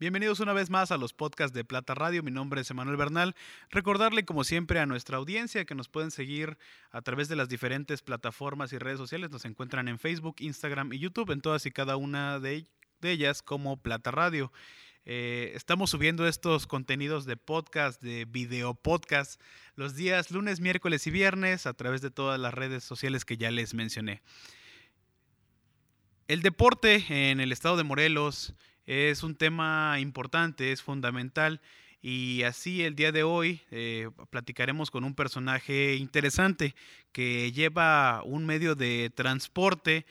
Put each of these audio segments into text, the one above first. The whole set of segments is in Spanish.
Bienvenidos una vez más a los podcasts de Plata Radio. Mi nombre es Emanuel Bernal. Recordarle, como siempre, a nuestra audiencia que nos pueden seguir a través de las diferentes plataformas y redes sociales. Nos encuentran en Facebook, Instagram y YouTube, en todas y cada una de, ellas como Plata Radio. Eh, estamos subiendo estos contenidos de podcast, de video podcast, los días lunes, miércoles y viernes a través de todas las redes sociales que ya les mencioné. El deporte en el estado de Morelos es un tema importante, es fundamental. Y así el día de hoy eh, platicaremos con un personaje interesante que lleva un medio de transporte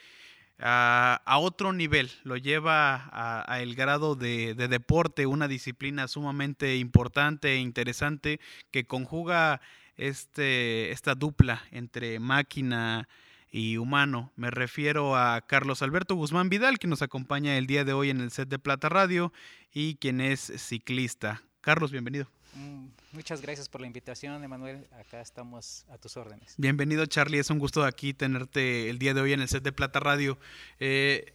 a, otro nivel, lo lleva a, el grado de, de, deporte, una disciplina sumamente importante e interesante que conjuga este, esta dupla entre máquina, y humano. Me refiero a Carlos Alberto Guzmán Vidal, que nos acompaña el día de hoy en el set de Plata Radio y quien es ciclista. Carlos, bienvenido. Mm, muchas gracias por la invitación, Emanuel. Acá estamos a tus órdenes. Bienvenido, Charlie. Es un gusto aquí tenerte el día de hoy en el set de Plata Radio. Eh,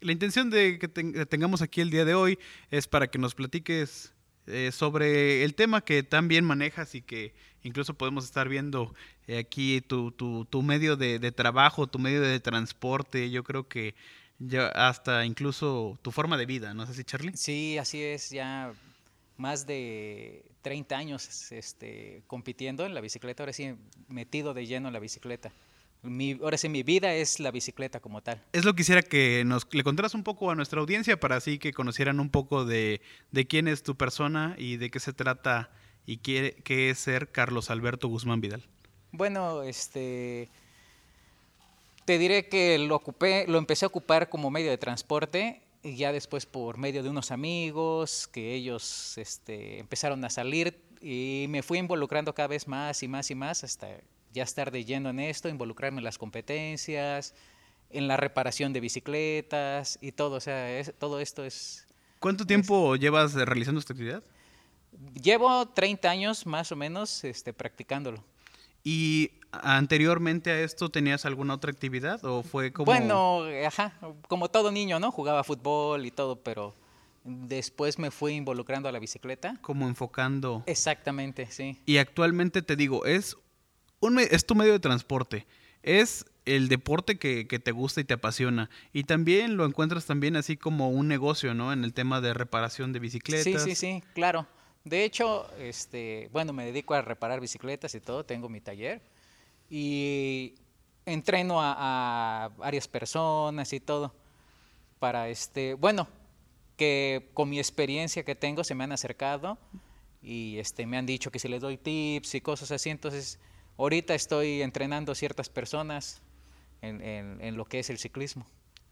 la intención de que tengamos aquí el día de hoy es para que nos platiques eh, sobre el tema que tan bien manejas y que incluso podemos estar viendo eh, aquí tu, tu, tu medio de, de, trabajo, tu medio de transporte, yo creo que ya hasta incluso tu forma de vida, ¿no es así, Charlie? Sí, así es, ya más de 30 años este, compitiendo en la bicicleta, ahora sí metido de lleno en la bicicleta ahora sí, mi vida es la bicicleta como tal. Es lo que quisiera que nos le contaras un poco a nuestra audiencia para así que conocieran un poco de, quién es tu persona y de qué se trata y qué, qué es ser Carlos Alberto Guzmán Vidal. Bueno, este te diré que lo ocupé, lo empecé a ocupar como medio de transporte y ya después por medio de unos amigos que ellos este, empezaron a salir y me fui involucrando cada vez más y más y más hasta ya estar de lleno en esto, involucrarme en las competencias, en la reparación de bicicletas y todo, o sea, todo esto es... ¿Cuánto tiempo llevas realizando esta actividad? Llevo 30 años más o menos este, practicándolo. ¿Y anteriormente a esto tenías alguna otra actividad o fue como...? Bueno, ajá, como todo niño, ¿no? Jugaba fútbol y todo, pero después me fui involucrando a la bicicleta. Como enfocando. Exactamente, sí. Y actualmente te digo, es es tu medio de transporte, es el deporte que, te gusta y te apasiona. Y también lo encuentras también así como un negocio, ¿no? En el tema de reparación de bicicletas. Sí, sí, sí, claro. De hecho, este, bueno, me dedico a reparar bicicletas y todo, tengo mi taller y entreno a, varias personas y todo para este, bueno, que con mi experiencia que tengo se me han acercado y este me han dicho que si les doy tips y cosas así, entonces Ahorita estoy entrenando a ciertas personas en, lo que es el ciclismo.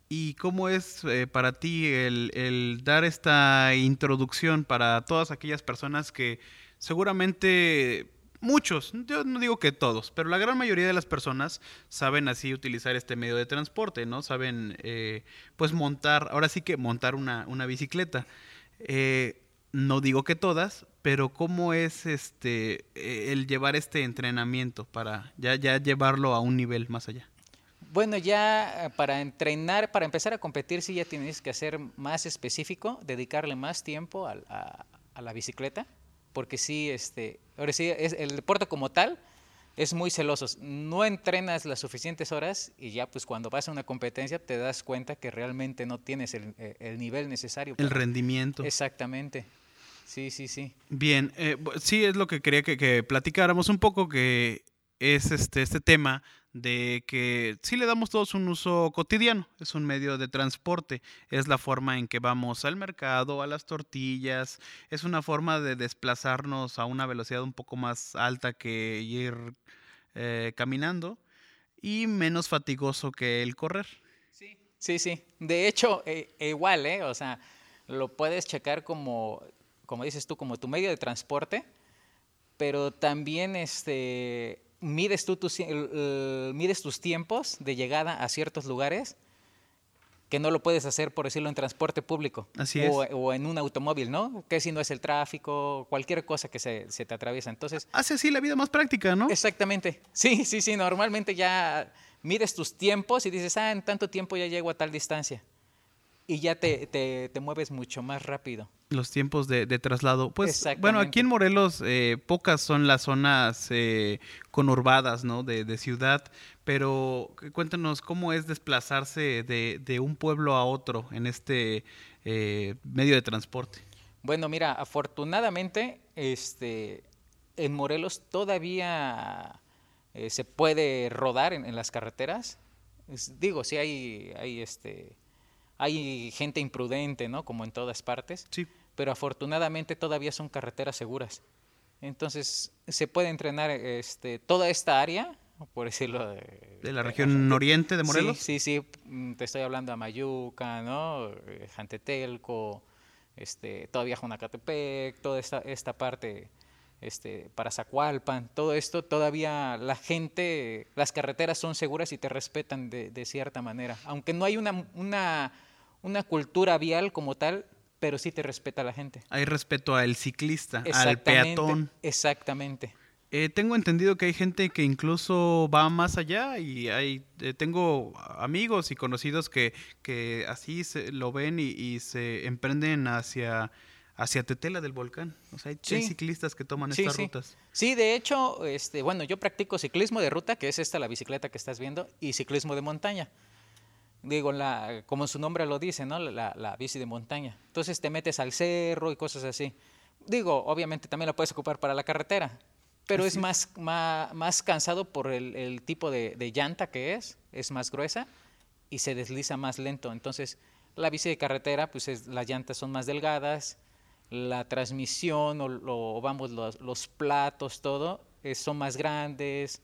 ¿Y cómo es eh, para ti el, dar esta introducción para todas aquellas personas que seguramente muchos, yo no digo que todos, pero la gran mayoría de las personas saben así utilizar este medio de transporte, ¿no? Saben eh, pues montar, ahora sí que montar una, bicicleta. Eh, no digo que todas, pero cómo es este el llevar este entrenamiento para ya, ya llevarlo a un nivel más allá. Bueno, ya eh, para entrenar, para empezar a competir, sí ya tienes que ser más específico, dedicarle más tiempo a, a, la bicicleta, porque sí, este, ahora sí, es, el deporte como tal es muy celoso. No entrenas las suficientes horas y ya pues cuando vas a una competencia te das cuenta que realmente no tienes el, eh, el nivel necesario. El rendimiento. Exactamente. Sí, sí, sí. Bien, eh, sí es lo que quería que, platicáramos un poco, que es este, este tema de que sí le damos todos un uso cotidiano, es un medio de transporte, es la forma en que vamos al mercado, a las tortillas, es una forma de desplazarnos a una velocidad un poco más alta que ir eh, caminando y menos fatigoso que el correr. Sí, sí, sí. De hecho, eh, igual, ¿eh? O sea, lo puedes checar como como dices tú, como tu medio de transporte, pero también este, mides, tú tus, mides tus tiempos de llegada a ciertos lugares que no lo puedes hacer, por decirlo, en transporte público. Así o, o, en un automóvil, ¿no? Que si no es el tráfico, cualquier cosa que se, se, te atraviesa. Entonces... Hace así la vida más práctica, ¿no? Exactamente. Sí, sí, sí. Normalmente ya mides tus tiempos y dices, ah, en tanto tiempo ya llego a tal distancia. Y ya te, te, te mueves mucho más rápido. Los tiempos de, de traslado. Pues bueno, aquí en Morelos eh, pocas son las zonas eh, conurbadas, ¿no? De, de, ciudad, pero cuéntanos cómo es desplazarse de, de un pueblo a otro en este eh, medio de transporte. Bueno, mira, afortunadamente, este, en Morelos todavía eh, se puede rodar en, en las carreteras. Es, digo, sí hay, hay este hay gente imprudente, ¿no? Como en todas partes. Sí. Pero afortunadamente todavía son carreteras seguras. Entonces, se puede entrenar este, toda esta área, por decirlo. De, de la región oriente de Morelos. Sí, sí, sí. Te estoy hablando de Mayuca, ¿no? Jantetelco, este, todavía Junacatepec, toda esta, esta parte este, para Zacualpan, todo esto, todavía la gente, las carreteras son seguras y te respetan de, de cierta manera. Aunque no hay una, una, una, cultura vial como tal, pero sí te respeta la gente. Hay respeto al ciclista, al peatón. Exactamente. Eh, tengo entendido que hay gente que incluso va más allá y hay, eh, tengo amigos y conocidos que, que así se, lo ven y, y se emprenden hacia hacia Tetela del Volcán. O sea, hay, sí. ciclistas que toman sí, estas sí. rutas. Sí, de hecho, este, bueno, yo practico ciclismo de ruta, que es esta la bicicleta que estás viendo, y ciclismo de montaña. Digo, la, como su nombre lo dice, ¿no? La, la, bici de montaña. Entonces te metes al cerro y cosas así. Digo, obviamente también la puedes ocupar para la carretera, pero es más, más, más, cansado por el, el tipo de, de llanta que es, es más gruesa y se desliza más lento. Entonces, la bici de carretera, pues es, las llantas son más delgadas, la transmisión o, o vamos, los, los, platos, todo, eh, son más grandes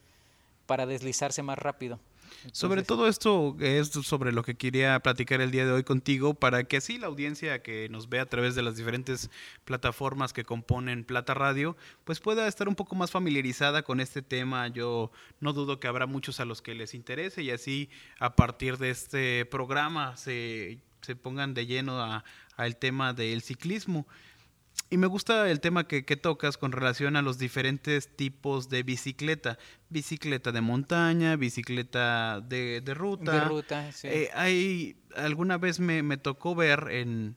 para deslizarse más rápido. Entonces, sobre todo esto es sobre lo que quería platicar el día de hoy contigo para que así la audiencia que nos ve a través de las diferentes plataformas que componen Plata Radio pues pueda estar un poco más familiarizada con este tema. Yo no dudo que habrá muchos a los que les interese y así a partir de este programa se, se pongan de lleno a, al tema del ciclismo. Y me gusta el tema que, que, tocas con relación a los diferentes tipos de bicicleta. Bicicleta de montaña, bicicleta de, de ruta. De ruta, sí. Eh, hay, alguna vez me, me tocó ver en,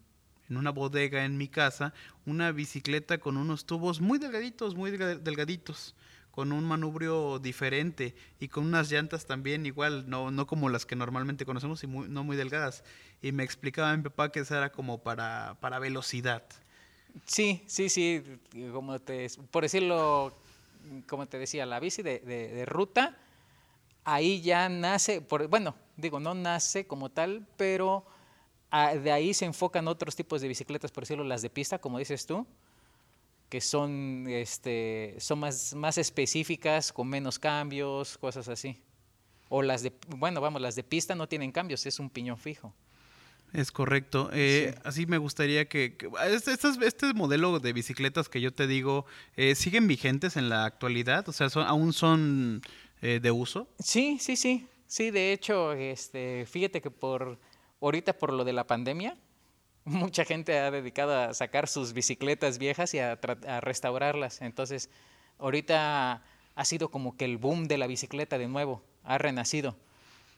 en, una bodega en mi casa una bicicleta con unos tubos muy delgaditos, muy delgaditos con un manubrio diferente y con unas llantas también igual, no, no como las que normalmente conocemos y muy, no muy delgadas. Y me explicaba mi papá que esa era como para, para velocidad. Sí, sí, sí, como te, por decirlo, como te decía, la bici de, de, de ruta, ahí ya nace, por, bueno, digo, no nace como tal, pero a, de ahí se enfocan otros tipos de bicicletas, por decirlo, las de pista, como dices tú, que son, este, son más, más específicas, con menos cambios, cosas así. O las de, bueno, vamos, las de pista no tienen cambios, es un piñón fijo. Es correcto. Eh, sí. Así me gustaría que, que este, este, este, modelo de bicicletas que yo te digo, eh, ¿siguen vigentes en la actualidad? O sea, son, ¿aún son eh, de uso? Sí, sí, sí. Sí, de hecho, este, fíjate que por ahorita por lo de la pandemia, mucha gente ha dedicado a sacar sus bicicletas viejas y a, a restaurarlas. Entonces, ahorita ha sido como que el boom de la bicicleta de nuevo, ha renacido.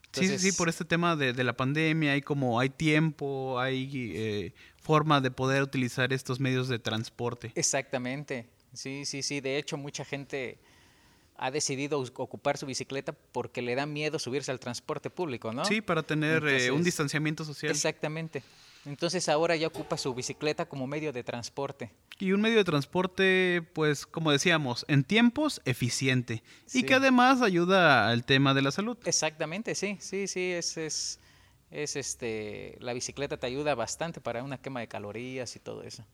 Entonces, sí, sí, por este tema de, de, la pandemia, hay como, hay tiempo, hay eh, forma de poder utilizar estos medios de transporte. Exactamente, sí, sí, sí, de hecho mucha gente ha decidido ocupar su bicicleta porque le da miedo subirse al transporte público, ¿no? Sí, para tener Entonces, eh, un distanciamiento social. Exactamente. Entonces ahora ya ocupa su bicicleta como medio de transporte. Y un medio de transporte, pues como decíamos, en tiempos eficiente sí. y que además ayuda al tema de la salud. Exactamente, sí, sí, sí, es, es, es este, la bicicleta te ayuda bastante para una quema de calorías y todo eso.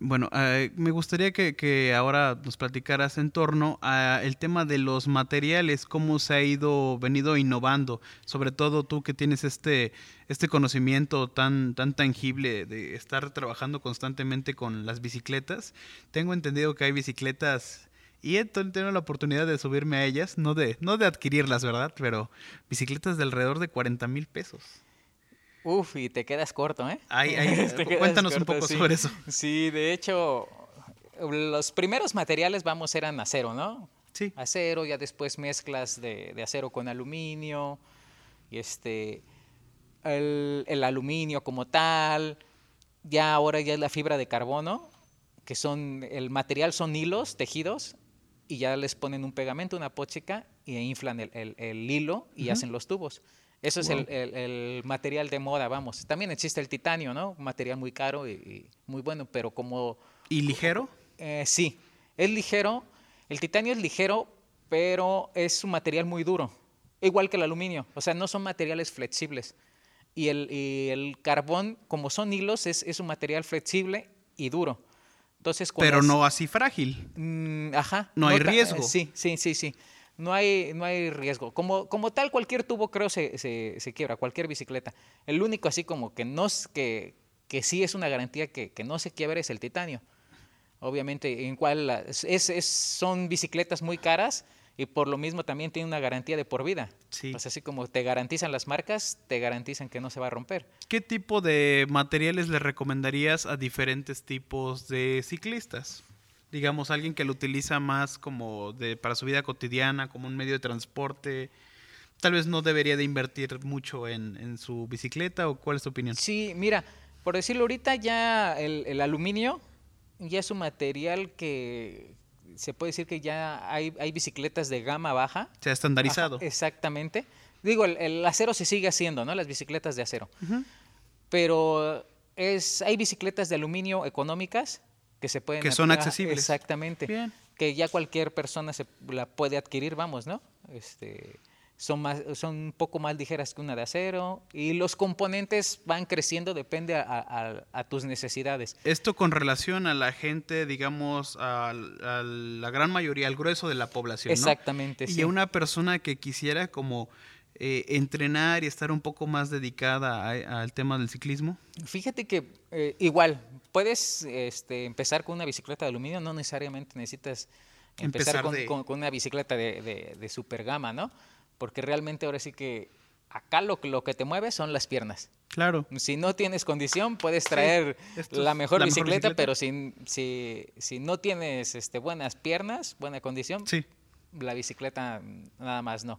Bueno, eh, me gustaría que, que, ahora nos platicaras en torno al tema de los materiales, cómo se ha ido, venido innovando, sobre todo tú que tienes este, este conocimiento tan, tan tangible de estar trabajando constantemente con las bicicletas. Tengo entendido que hay bicicletas y he tenido la oportunidad de subirme a ellas, no de, no de adquirirlas, ¿verdad? Pero bicicletas de alrededor de 40 mil pesos. Uf, y te quedas corto, ¿eh? Ay, ay, cuéntanos corto, un poco sí. sobre eso. Sí, de hecho, los primeros materiales, vamos, eran acero, ¿no? Sí. Acero, ya después mezclas de, de acero con aluminio, y este... el, el aluminio como tal, ya ahora ya es la fibra de carbono, que son, el material son hilos, tejidos, y ya les ponen un pegamento, una póchica, y inflan el, el- el hilo y hacen los tubos. Eso es el, el- el material de moda, vamos. También existe el titanio, ¿no? Un material muy caro y, y muy bueno, pero como ¿Y ligero? eh, sí, es ligero. El titanio es ligero, pero es un material muy duro, igual que el aluminio. O sea, no son materiales flexibles. Y el, y el carbón, como son hilos, es, es un material flexible y duro. Entonces, Pero no así frágil. Mm, ajá. No hay riesgo. eh, Sí, sí, sí, sí. No hay, no hay riesgo. Como, como tal, cualquier tubo creo se, se, se quiebra, cualquier bicicleta. El único así como que no que, que sí es una garantía que, que no se quiebre es el titanio. Obviamente, en cual es, es- son bicicletas muy caras y por lo mismo también tiene una garantía de por vida. Sí. Pues así como te garantizan las marcas, te garantizan que no se va a romper. ¿Qué tipo de materiales le recomendarías a diferentes tipos de ciclistas? Digamos, alguien que lo utiliza más como de, para su vida cotidiana, como un medio de transporte. Tal vez no debería de invertir mucho en, en su bicicleta o cuál es tu opinión? Sí, mira, por decirlo ahorita ya el, el aluminio ya es un material que se puede decir que ya hay, hay bicicletas de gama baja. Se ha estandarizado. Ajá, exactamente. Digo, el, el acero se sigue haciendo, ¿no? Las bicicletas de acero. Pero es, hay bicicletas de aluminio económicas que se pueden... Que son accesibles. Exactamente Bien. que ya cualquier persona se la puede adquirir, vamos, ¿no? Este, son, más, son un poco más ligeras que una de acero y los componentes van creciendo, depende a, a- a tus necesidades. Esto con relación a la gente, digamos, a, la gran mayoría, al grueso de la población, ¿no? Exactamente, Y sí. a una persona que quisiera como eh, entrenar y estar un poco más dedicada al tema del ciclismo. Fíjate que eh, igual, puedes este, empezar con una bicicleta de aluminio, no necesariamente necesitas empezar, Empezar con, de- con- con una bicicleta de, de, de super gama, ¿no? Porque realmente ahora sí que acá lo, que- lo que te mueve son las piernas. Claro. Si no tienes condición, puedes traer es la mejor la mejor bicicleta, bicicleta. pero si, si, si no tienes este, buenas piernas, buena condición, Sí. la bicicleta nada más no.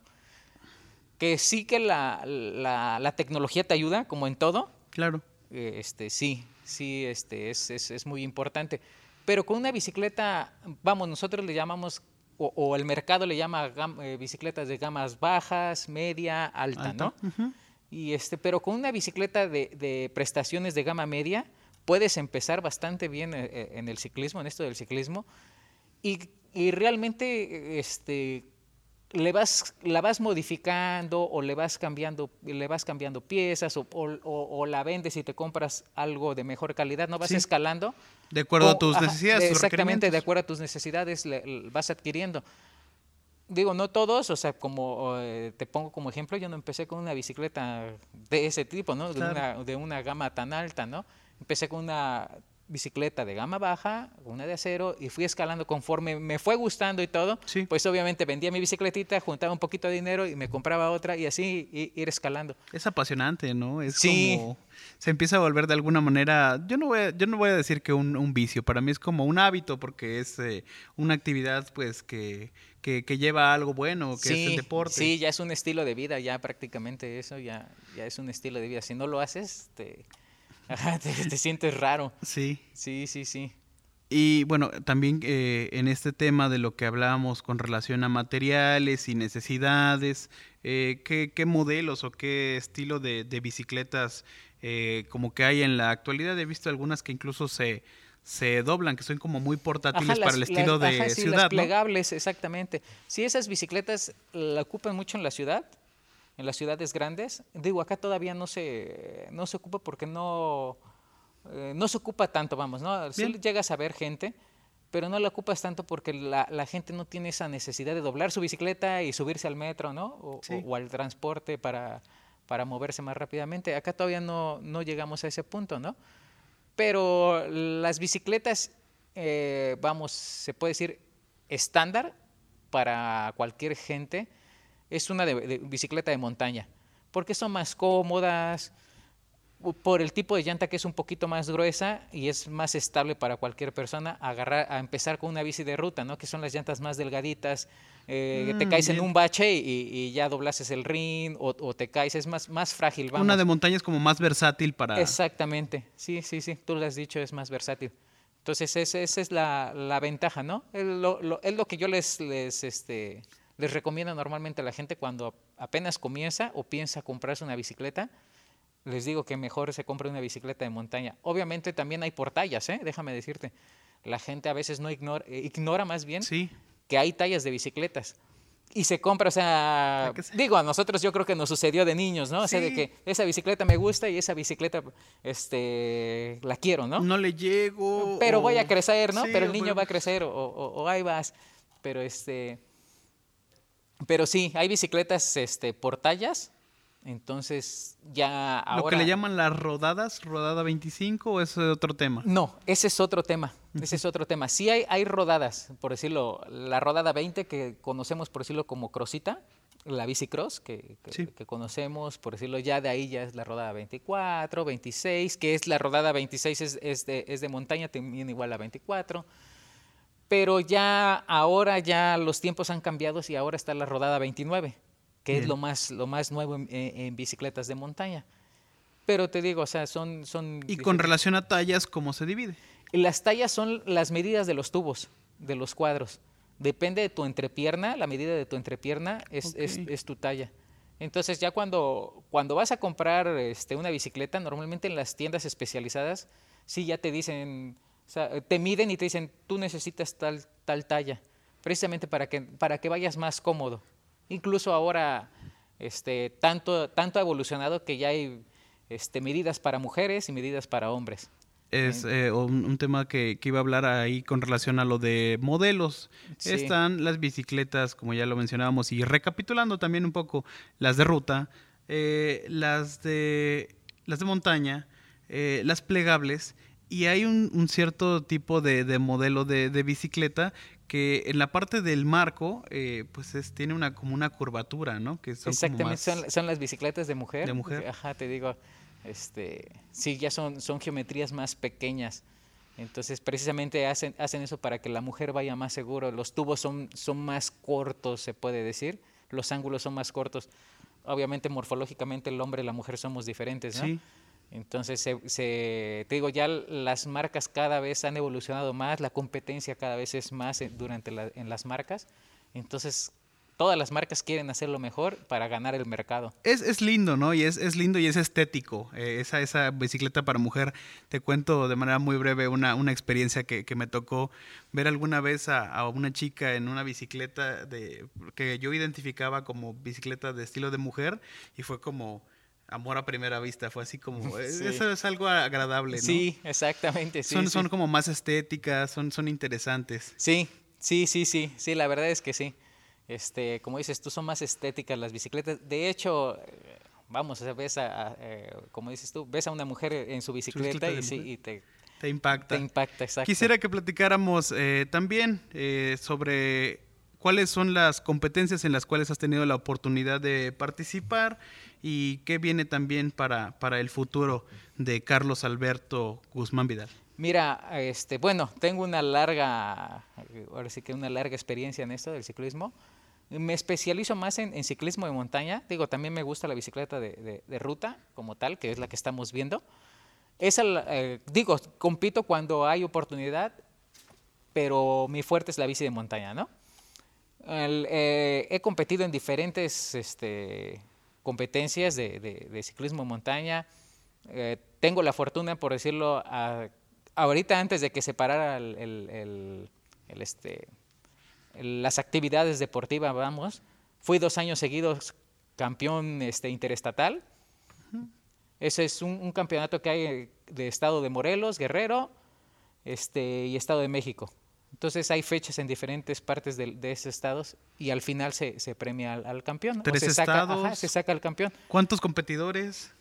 Que sí que la, la, la tecnología te ayuda, como en todo, Claro. eh, este, sí, sí, este, es, es, es muy importante. Pero con una bicicleta, vamos, nosotros le llamamos, o, o el mercado le llama gam- eh, bicicletas de gamas bajas, media, alta, Alta. ¿no? Y este, pero con una bicicleta de, de prestaciones de gama media, puedes empezar bastante bien eh, eh, en el ciclismo, en esto del ciclismo, y, y realmente este, le vas, la vas modificando o le vas cambiando, le vas cambiando piezas o, o- o- o la vendes y te compras algo de mejor calidad, no vas Sí. escalando. De acuerdo a tus necesidades. Exactamente, de acuerdo a tus necesidades le- le vas adquiriendo. Digo, no todos, o sea, como eh, te pongo como ejemplo, yo no empecé con una bicicleta de ese tipo, ¿no? De, Claro. una, de una gama tan alta, ¿no? Empecé con una bicicleta de gama baja, una de acero, y fui escalando conforme me fue gustando y todo. Sí. Pues obviamente vendía mi bicicletita, juntaba un poquito de dinero y me compraba otra y así ir escalando. Es apasionante, ¿no? Es Sí. como se empieza a volver de alguna manera, yo no voy a, yo no voy a decir que un, un vicio, para mí es como un hábito porque es eh, una actividad pues que, que, que lleva a algo bueno, que es el deporte. Sí, ya es un estilo de vida, ya prácticamente eso ya, ya es un estilo de vida. Si no lo haces, te, ajá, te, te sientes raro. Sí. Sí, sí, sí. Y bueno, también eh, en este tema de lo que hablábamos con relación a materiales y necesidades, eh, ¿qué, qué modelos o qué estilo de, de bicicletas eh, como que hay en la actualidad? He visto algunas que incluso se, se doblan, que son como muy portátiles Ajá, para el estilo las- de ajá, sí, ciudad, las ¿no? plegables, exactamente. Si esas bicicletas la ocupan mucho en la ciudad, en las ciudades grandes, digo, acá todavía no se, no se ocupa porque no, eh, no se ocupa tanto, vamos, ¿no? Sí Bien. llegas a ver gente, pero no la ocupas tanto porque la, la gente no tiene esa necesidad de doblar su bicicleta y subirse al metro, ¿no? O, Sí. o- o al transporte para, para moverse más rápidamente. Acá todavía no, no llegamos a ese punto, ¿no? Pero las bicicletas, eh, vamos, se puede decir estándar para cualquier gente, es una de, de- bicicleta de montaña, porque son más cómodas, por el tipo de llanta que es un poquito más gruesa y es más estable para cualquier persona, agarrar, a empezar con una bici de ruta, ¿no? Que son las llantas más delgaditas, eh, te Mm, caes en un bache y, y ya doblases el ring o, o te caes, es más, más frágil, vamos. Una de montaña es como más versátil para... Exactamente, sí, sí, sí, tú lo has dicho, es más versátil. Entonces, esa, esa es la, la ventaja, ¿no? Es lo, lo- es lo que yo les, les, este, les recomiendo normalmente a la gente cuando apenas comienza o piensa comprarse una bicicleta. Les digo que mejor se compre una bicicleta de montaña. Obviamente también hay por tallas, ¿eh? Déjame decirte. La gente a veces no ignora, eh, ignora más bien Sí, que hay tallas de bicicletas. Y se compra, o sea, digo, a nosotros yo creo que nos sucedió de niños, ¿no? O sea, de que esa bicicleta me gusta y esa bicicleta, este, la quiero, ¿no? no, le llego. Pero voy o- a crecer, ¿no? Sí, pero el niño va a crecer o, o- o ahí vas. Pero este, pero sí, hay bicicletas, este, por tallas. Entonces ya ahora. Lo que le llaman las rodadas, rodada 25 o es otro tema. No, ese es otro tema. Ese es otro tema. Sí hay, hay rodadas, por decirlo, la rodada 20 que conocemos, por decirlo, como crossita, la bicicross que, que, Sí. que conocemos, por decirlo, ya de ahí ya es la rodada 24, 26, que es la rodada 26 es, es de, es de montaña, también igual a 24. Pero ya ahora ya los tiempos han cambiado y ahora está la rodada 29, que es Bien. lo más, lo más nuevo en, bicicletas de montaña. Pero te digo, o sea, son... son Y con relación a tallas, ¿cómo se divide? las tallas son las medidas de los tubos, de los cuadros. Depende de tu entrepierna, la medida de tu entrepierna es, es- Ok. es tu talla. Entonces ya cuando, cuando vas a comprar este, una bicicleta, normalmente en las tiendas especializadas, sí ya te dicen, o sea, te miden y te dicen, tú necesitas tal, tal talla, precisamente para que, para que vayas más cómodo. Incluso ahora, este, tanto, tanto ha evolucionado que ya hay este, medidas para mujeres y medidas para hombres. Es eh, un, un tema que, que iba a hablar ahí con relación a lo de modelos. Sí. Están las bicicletas, como ya lo mencionábamos, y recapitulando también un poco, las de ruta, eh, las, de, las de montaña, eh, las plegables, y hay un, un cierto tipo de, de modelo de, de bicicleta que en la parte del marco, eh, pues es, tiene una como una curvatura, ¿no? Que son como Exactamente, más- son, son las bicicletas de mujer. De mujer. Ajá, te digo, este, sí, ya son, son geometrías más pequeñas. Entonces, precisamente hacen, hacen eso para que la mujer vaya más seguro. Los tubos son, son más cortos, se puede decir. Los ángulos son más cortos. Obviamente, morfológicamente, el hombre y la mujer somos diferentes, ¿no? Sí. Entonces, se, se- te digo, ya las marcas cada vez han evolucionado más, la competencia cada vez es más en- durante la- en las marcas. Entonces, todas las marcas quieren hacer lo mejor para ganar el mercado. Es, es lindo, ¿no? Y es, es lindo y es estético. eh, esa, esa bicicleta para mujer. Te cuento de manera muy breve una, una experiencia que, que me tocó ver alguna vez a, a una chica en una bicicleta de, que yo identificaba como bicicleta de estilo de mujer y fue como amor a primera vista. Fue así como, eh, Sí. eso es algo agradable, ¿no? Sí, exactamente. Sí, son, sí. son como más estéticas, son, son interesantes. sí, sí, sí, sí, sí, la verdad es que sí. Este, como dices, tú son más estéticas las bicicletas. De hecho, eh, vamos, ves a, a, eh, como dices tú, ves a una mujer en su bicicleta y, sí, y te, Te impacta. te impacta, exacto. Quisiera que platicáramos eh, también eh, sobre cuáles son las competencias en las cuales has tenido la oportunidad de participar y qué viene también para, para el futuro de Carlos Alberto Guzmán Vidal. Mira, este, bueno, tengo una larga, ahora sí que una larga experiencia en esto del ciclismo. Me especializo más en, ciclismo de montaña. Digo, también me gusta la bicicleta de, de- ruta como tal, que es la que estamos viendo. Eh, digo, compito cuando hay oportunidad, pero mi fuerte es la bici de montaña, ¿no? El, eh, he competido en diferentes este, competencias de, de- de ciclismo de montaña. Eh, tengo la fortuna, por decirlo, a- ahorita antes de que se parara el, el- el- el, este, las actividades deportivas, vamos, fui dos años seguidos campeón este, interestatal. Ese es un, un campeonato que hay eh, de estado de Morelos, Guerrero este, y estado de México. Entonces hay fechas en diferentes partes de, de esos estados y al final se, se premia al, al campeón. Tres se saca, ajá, estados. se saca al campeón. ¿Cuántos competidores?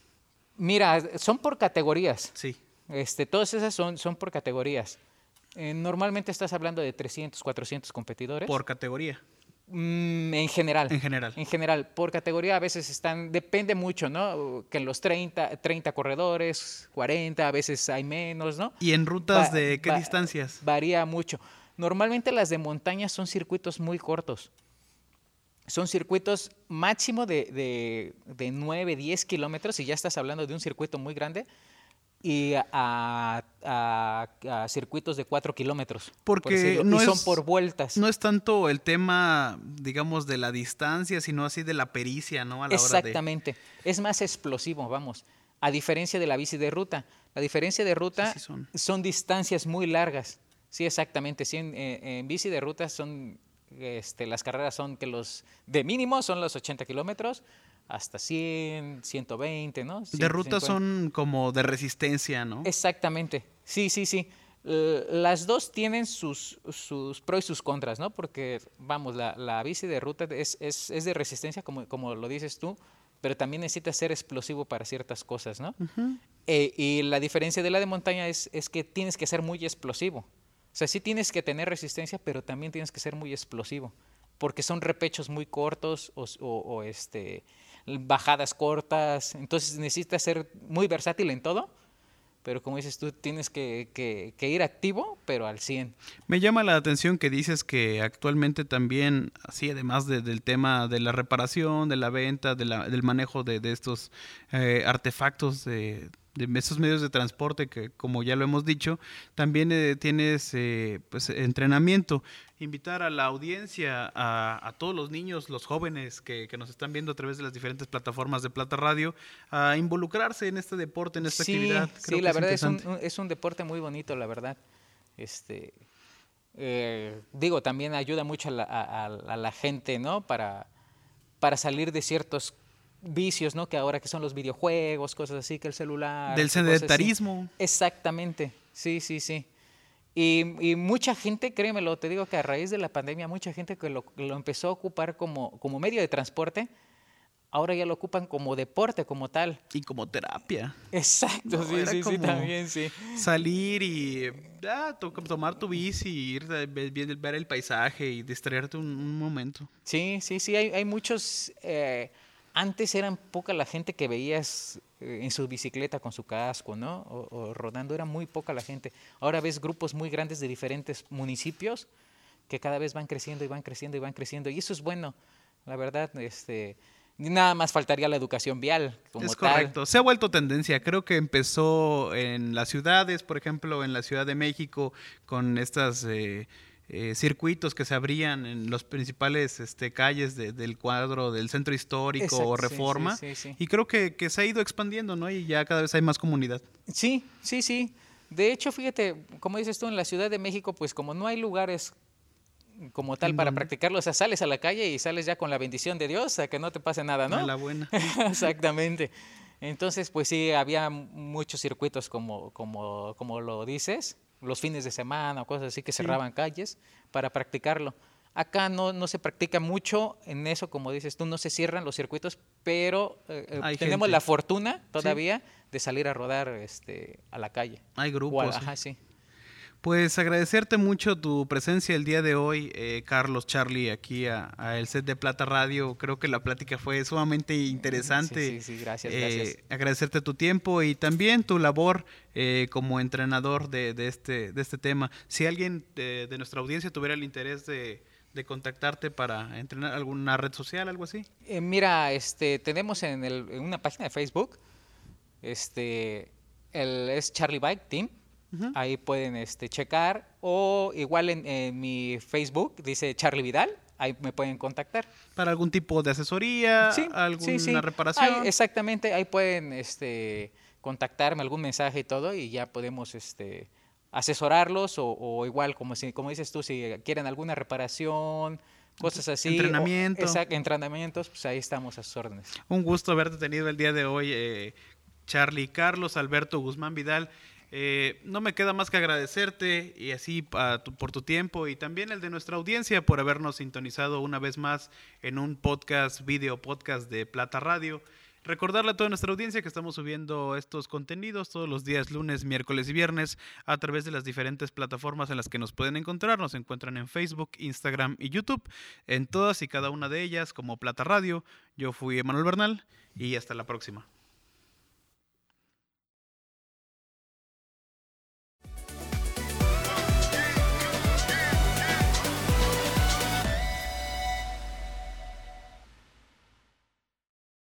Mira, son por categorías. Sí. Este, todas esas son, son por categorías. Eh, normalmente estás hablando de 300, 400 competidores. Por categoría. Mm, en general. En general. En general. Por categoría a veces están, depende mucho, ¿no? Que en los 30, 30 corredores, 40, a veces hay menos, ¿no? ¿Y en rutas Va- de qué va- distancias? Varía mucho. Normalmente las de montaña son circuitos muy cortos. Son circuitos máximo de, de, de 9, 10 kilómetros y ya estás hablando de un circuito muy grande y a, a- a circuitos de 4 kilómetros. por Porque no y son es- por vueltas. No es tanto el tema, digamos, de la distancia, sino así de la pericia, ¿no? A la hora de... Exactamente. Es más explosivo, vamos. A diferencia de la bici de ruta. La diferencia de ruta Sí, sí son. son distancias muy largas. Sí, exactamente. Sí, en, eh, en bici de ruta son, este, las carreras son que los de mínimo son los 80 kilómetros hasta 100, 120, ¿no? De ruta 150. son como de resistencia, ¿no? Exactamente. Sí, sí, sí. Las dos tienen sus, sus pros y sus contras, ¿no? Porque, vamos, la, la bici de ruta es, es, es de resistencia, como, como lo dices tú, pero también necesita ser explosivo para ciertas cosas, ¿no? Eh, y la diferencia de la de montaña es, es que tienes que ser muy explosivo. O sea, sí tienes que tener resistencia, pero también tienes que ser muy explosivo. Porque son repechos muy cortos o, o- este, bajadas cortas. Entonces necesitas ser muy versátil en todo. Pero como dices tú, tienes que, que- que ir activo, pero al 100. Me llama la atención que dices que actualmente también, así además de- del tema de la reparación, de la venta, de la- del manejo de, de estos eh, artefactos de, de estos medios de transporte que como ya lo hemos dicho, también eh, tienes eh, pues, entrenamiento. Invitar a la audiencia, a, a todos los niños, los jóvenes que, que nos están viendo a través de las diferentes plataformas de Plata Radio, a involucrarse en este deporte, en esta sí, actividad. sí, Creo que la verdad es un, es un deporte muy bonito, la verdad. Este, eh, digo, también ayuda mucho a la, a la gente, ¿no? Para, para salir de ciertos vicios, ¿no? Que ahora que son los videojuegos, cosas así, que el celular. Del sedentarismo. Exactamente, sí, sí, sí. Y, y mucha gente, créemelo, te digo que a raíz de la pandemia, mucha gente que lo, lo empezó a ocupar como, como medio de transporte, ahora ya lo ocupan como deporte, como tal. Y como terapia. Exacto, No, sí, sí, sí, también, sí. salir y ah, to- tomar tu bici, ir a ve- ve- ver el paisaje y distraerte un, un momento. Sí, sí, sí, hay, hay muchos... eh, antes eran poca la gente que veías eh, en su bicicleta con su casco, ¿no? O, o rodando, era muy poca la gente. Ahora ves grupos muy grandes de diferentes municipios que cada vez van creciendo y van creciendo y van creciendo. Y eso es bueno, la verdad. Este, nada más faltaría la educación vial como es tal. correcto. Se ha vuelto tendencia. Creo que empezó en las ciudades, por ejemplo, en la Ciudad de México, con estas eh, eh, circuitos que se abrían en los principales este, calles de- del cuadro del centro histórico Exacto, o sí, reforma. sí, sí. Y creo que, que se ha ido expandiendo, ¿no? Y ya cada vez hay más comunidad. Sí, sí, sí. De hecho, fíjate, como dices tú, en la Ciudad de México, pues como no hay lugares como tal ¿En para practicarlo, o sea, sales a la calle y sales ya con la bendición de Dios, a que no te pase nada, ¿no? A la buena. Exactamente. Entonces, pues sí, había muchos circuitos como, como, como lo dices, los fines de semana o cosas así que cerraban calles para practicarlo. Acá no, no se practica mucho en eso, como dices tú, no se cierran los circuitos, pero eh, eh, tenemos gente. la fortuna todavía de salir a rodar este, a la calle. Hay O a- grupos. sí. ajá, sí. Pues agradecerte mucho tu presencia el día de hoy, eh, Carlos, Charlie, aquí a, a el set de Plata Radio. Creo que la plática fue sumamente interesante. Sí, sí, sí, gracias, Eh, gracias. agradecerte tu tiempo y también tu labor eh, como entrenador de, de este, de este tema. Si alguien de, de nuestra audiencia tuviera el interés de, de contactarte para entrenar alguna red social, algo así. Eh, mira, este, tenemos en, el- en una página de Facebook, este, el, es Charlie Bike Team. Ahí pueden este, checar. O igual en, en mi Facebook dice Charlie Vidal. Ahí me pueden contactar. Para algún tipo de asesoría, Sí, alguna sí, sí. reparación. Ahí, exactamente. Ahí pueden este, contactarme algún mensaje y todo. Y ya podemos este, asesorarlos. O, o igual, como, si, como dices tú, si quieren alguna reparación, cosas así. o- Entrenamiento. exact- entrenamientos, pues ahí estamos a sus órdenes. Un gusto haberte tenido el día de hoy, eh, Charlie Carlos, Alberto Guzmán Vidal. Eh, no me queda más que agradecerte y así tu- por tu tiempo y también el de nuestra audiencia por habernos sintonizado una vez más en un podcast, video podcast de Plata Radio. Recordarle a toda nuestra audiencia que estamos subiendo estos contenidos todos los días, lunes, miércoles y viernes, a través de las diferentes plataformas en las que nos pueden encontrar. Nos encuentran en Facebook, Instagram y YouTube, en todas y cada una de ellas como Plata Radio. Yo fui Emanuel Bernal y hasta la próxima.